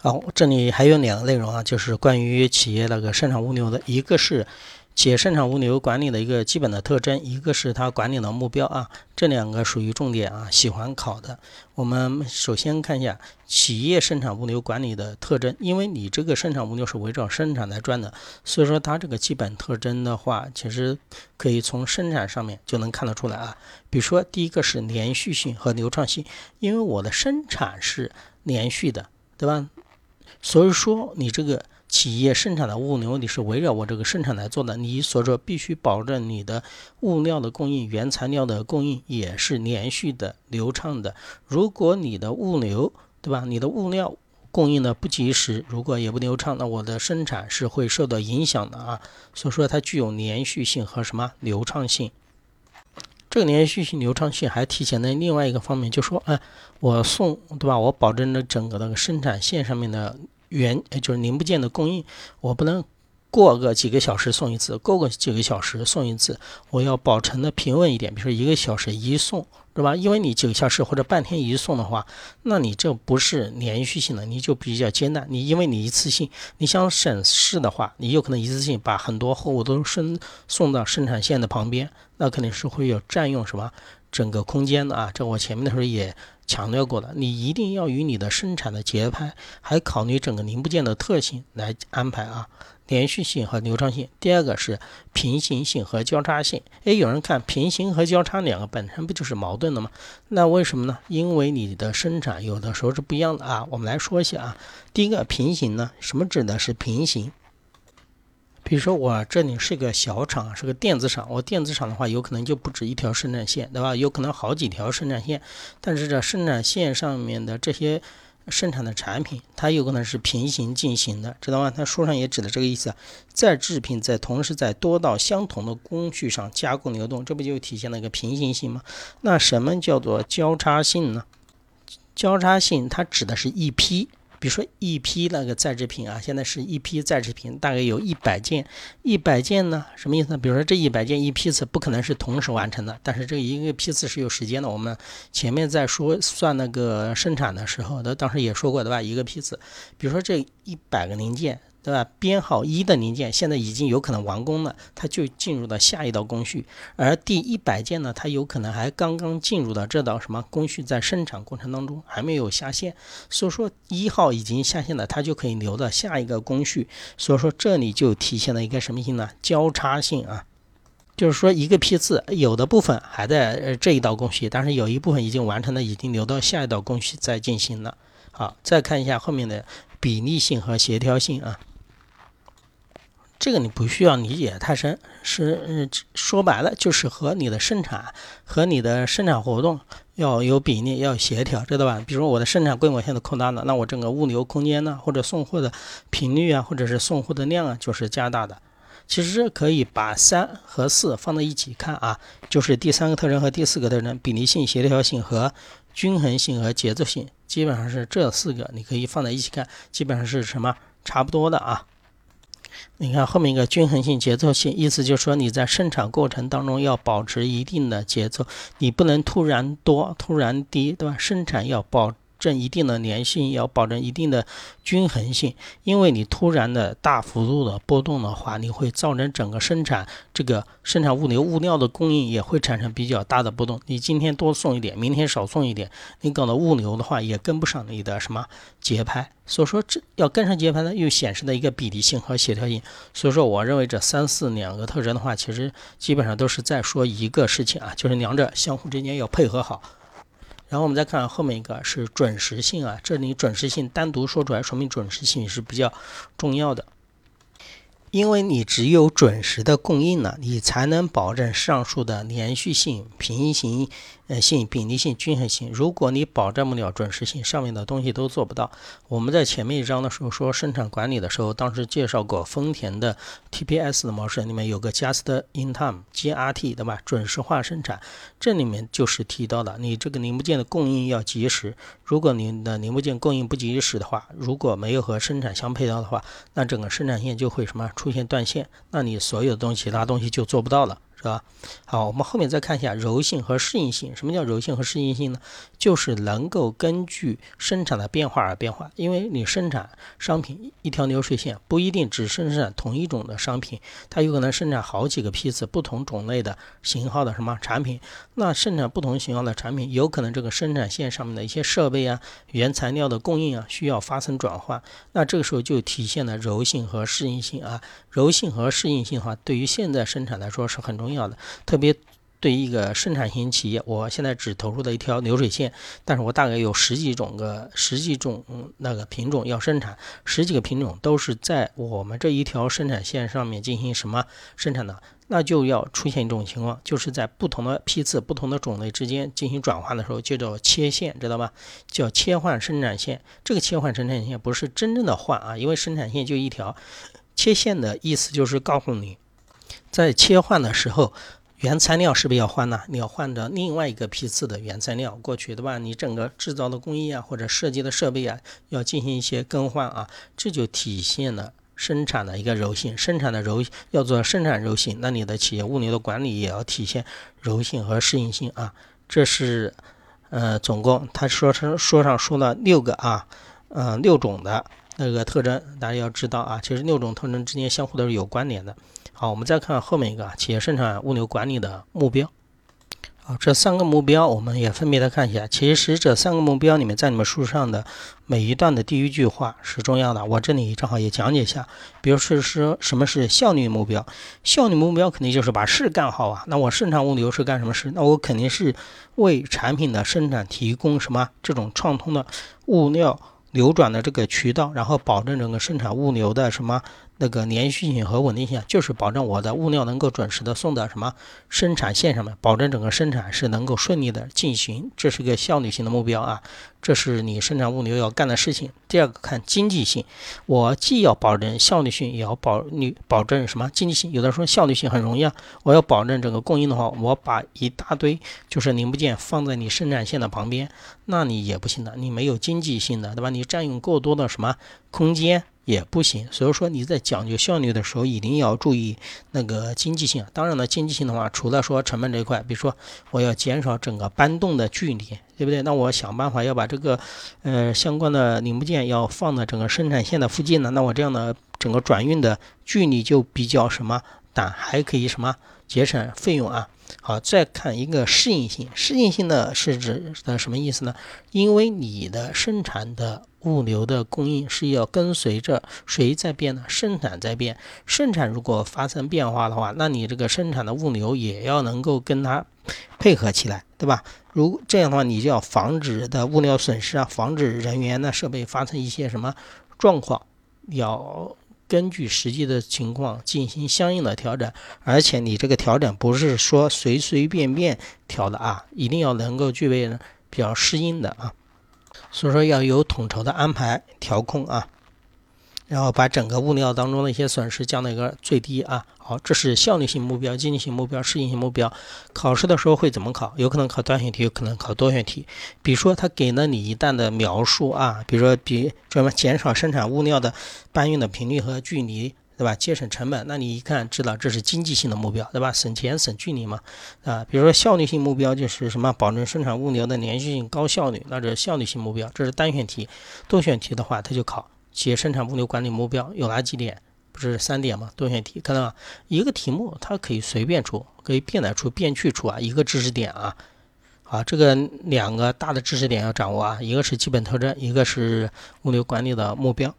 好，这里还有两个内容啊，就是关于企业那个生产物流的，一个是企业生产物流管理的一个基本的特征，一个是它管理的目标啊，这两个属于重点啊，喜欢考的。我们首先看一下企业生产物流管理的特征，因为你这个生产物流是围绕生产来转的，所以说它这个基本特征的话，其实可以从生产上面就能看得出来啊。比如说第一个是连续性和流畅性，因为我的生产是连续的，对吧？所以说，你这个企业生产的物流，你是围绕我这个生产来做的。你所说必须保证你的物料的供应、原材料的供应也是连续的、流畅的。如果你的物流，对吧？你的物料供应的不及时，如果也不流畅，那我的生产是会受到影响的啊。所以说，它具有连续性和什么流畅性。这个连续性、流畅性还体现在另外一个方面，就说，哎，我送，对吧？我保证了整个那个生产线上面的原，就是零部件的供应，我不能。过个几个小时送一次，过个几个小时送一次，我要保持的平稳一点，比如说一个小时一送，对吧？因为你几个小时或者半天一送的话，那你这不是连续性的，你就比较艰难。你因为你一次性，你想省事的话，你有可能一次性把很多货物都生送到生产线的旁边，那肯定是会有占用什么整个空间的啊。这我前面的时候也强调过了，你一定要与你的生产的节拍，还考虑整个零部件的特性来安排啊。连续性和流畅性，第二个是平行性和交叉性。诶，有人看平行和交叉两个本身不就是矛盾的吗？那为什么呢？因为你的生产有的时候是不一样的啊。我们来说一下啊。第一个平行呢，什么指的是平行？比如说我这里是个小厂，是个电子厂，我电子厂的话有可能就不止一条生产线，对吧？有可能好几条生产线，但是这生产线上面的这些。生产的产品，它有可能是平行进行的，知道吗？它书上也指的这个意思，在制品在同时在多道相同的工序上加工流动，这不就体现了一个平行性吗？那什么叫做交叉性呢？交叉性它指的是一批。比如说一批那个在制品啊，现在是一批在制品，大概有一百件，一百件呢，什么意思呢？比如说这一百件一批次不可能是同时完成的，但是这一个批次是有时间的。我们前面在说算那个生产的时候，的当时也说过对吧？一个批次，比如说这一百个零件。对吧？编号一的零件现在已经有可能完工了，它就进入到下一道工序。而第一百件呢，它有可能还刚刚进入到这道什么工序，在生产过程当中还没有下线。所以说一号已经下线了，它就可以留到下一个工序。所以说这里就体现了一个什么性呢？交叉性啊，就是说一个批次有的部分还在这一道工序，但是有一部分已经完成了，已经留到下一道工序再进行了。好，再看一下后面的比例性和协调性啊。这个你不需要理解太深，是嗯说白了就是和你的生产和你的生产活动要有比例，要协调，知道吧？比如我的生产规模现在扩大了，那我整个物流空间呢，或者送货的频率啊，或者是送货的量啊，就是加大的。其实可以把三和四放在一起看啊，就是第三个特征和第四个特征，比例性、协调性和均衡性和节奏性，基本上是这四个，你可以放在一起看，基本上是什么差不多的啊。你看后面一个均衡性、节奏性，意思就是说你在生产过程当中要保持一定的节奏，你不能突然多、突然低，对吧？生产要保。证一定的粘性，要保证一定的均衡性，因为你突然的大幅度的波动的话，你会造成整个生产这个生产物流物料的供应也会产生比较大的波动。你今天多送一点，明天少送一点，你搞的物流的话也跟不上你的什么节拍。所以说这要跟上节拍呢，又显示的一个比例性和协调性。所以说我认为这三四两个特征的话，其实基本上都是在说一个事情啊，就是两者相互之间要配合好。然后我们再看后面一个是准时性啊，这里准时性单独说出来，说明准时性是比较重要的。因为你只有准时的供应了，你才能保证上述的连续性、平行呃性、比例性、均衡性。如果你保证不了准时性，上面的东西都做不到。我们在前面一章的时候说生产管理的时候，当时介绍过丰田的 TPS 的模式，里面有个 Just in Time（JRT） 对吧？准时化生产，这里面就是提到的，你这个零部件的供应要及时。如果你的零部件供应不及时的话，如果没有和生产相配套的话，那整个生产线就会什么？出现断线，那你所有的东西，其他东西就做不到了，是吧？好，我们后面再看一下柔性和适应性。什么叫柔性和适应性呢？就是能够根据生产的变化而变化。因为你生产商品一条流水线不一定只生产同一种的商品，它有可能生产好几个批次不同种类的型号的什么产品。那生产不同型号的产品，有可能这个生产线上面的一些设备啊、原材料的供应啊，需要发生转换。那这个时候就体现了柔性和适应性啊。柔性和适应性的话，对于现在生产来说是很重重要的，特别对一个生产型企业，我现在只投入了一条流水线，但是我大概有十几种个十几种那个品种要生产，十几个品种都是在我们这一条生产线上面进行什么生产的，那就要出现一种情况，就是在不同的批次、不同的种类之间进行转换的时候，就叫切线，知道吧？叫切换生产线。这个切换生产线不是真正的换啊，因为生产线就一条。切线的意思就是告诉你，在切换的时候，原材料是不是要换呢？你要换到另外一个批次的原材料过去，对吧？你整个制造的工艺啊，或者设计的设备啊，要进行一些更换啊，这就体现了生产的一个柔性。生产的柔要做生产柔性，那你的企业物流的管理也要体现柔性和适应性啊。这是呃，总共他说是说上说了六个啊，嗯，六种的。那个特征，大家要知道啊，其实六种特征之间相互都是有关联的。好，我们再看后面一个企业生产物流管理的目标。好，这三个目标我们也分别的看一下。其实这三个目标里面，在你们书上的每一段的第一句话是重要的，我这里正好也讲解一下。比如说说什么是效率目标？效率目标肯定就是把事干好啊。那我生产物流是干什么事？那我肯定是为产品的生产提供什么这种畅通的物料。流转的这个渠道，然后保证整个生产物流的什么？那个连续性和稳定性，就是保证我的物料能够准时的送到什么生产线上面，保证整个生产是能够顺利的进行，这是个效率性的目标啊，这是你生产物流要干的事情。第二个看经济性，我既要保证效率性，也要保你保证什么经济性？有的说效率性很容易啊，我要保证整个供应的话，我把一大堆就是零部件放在你生产线的旁边，那你也不行的，你没有经济性的，对吧？你占用过多的什么空间？也不行，所以说你在讲究效率的时候，一定要注意那个经济性。当然了，经济性的话，除了说成本这一块，比如说我要减少整个搬动的距离，对不对？那我想办法要把这个呃相关的零部件要放在整个生产线的附近呢，那我这样的整个转运的距离就比较什么短，还可以什么节省费用啊。好，再看一个适应性，适应性呢是指的什么意思呢？因为你的生产的物流的供应是要跟随着谁在变呢？生产在变，生产如果发生变化的话，那你这个生产的物流也要能够跟它配合起来，对吧？如这样的话，你就要防止的物料损失啊，防止人员呢设备发生一些什么状况，要。根据实际的情况进行相应的调整，而且你这个调整不是说随随便便调的啊，一定要能够具备比较适应的啊，所以说要有统筹的安排调控啊。然后把整个物料当中的一些损失降到一个最低啊。好，这是效率性目标、经济性目标、适应性目标。考试的时候会怎么考？有可能考单选题，有可能考多选题。比如说他给了你一段的描述啊，比如说比什么减少生产物料的搬运的频率和距离，对吧？节省成本，那你一看知道这是经济性的目标，对吧？省钱省距离嘛，啊。比如说效率性目标就是什么？保证生产物流的连续性、高效率，那这是效率性目标，这是单选题。多选题的话，他就考。企业生产物流管理目标有哪几点？不是三点吗？多选题，看到吗？一个题目它可以随便出，可以变来出、变去出啊。一个知识点啊，好，这个两个大的知识点要掌握啊。一个是基本特征，一个是物流管理的目标。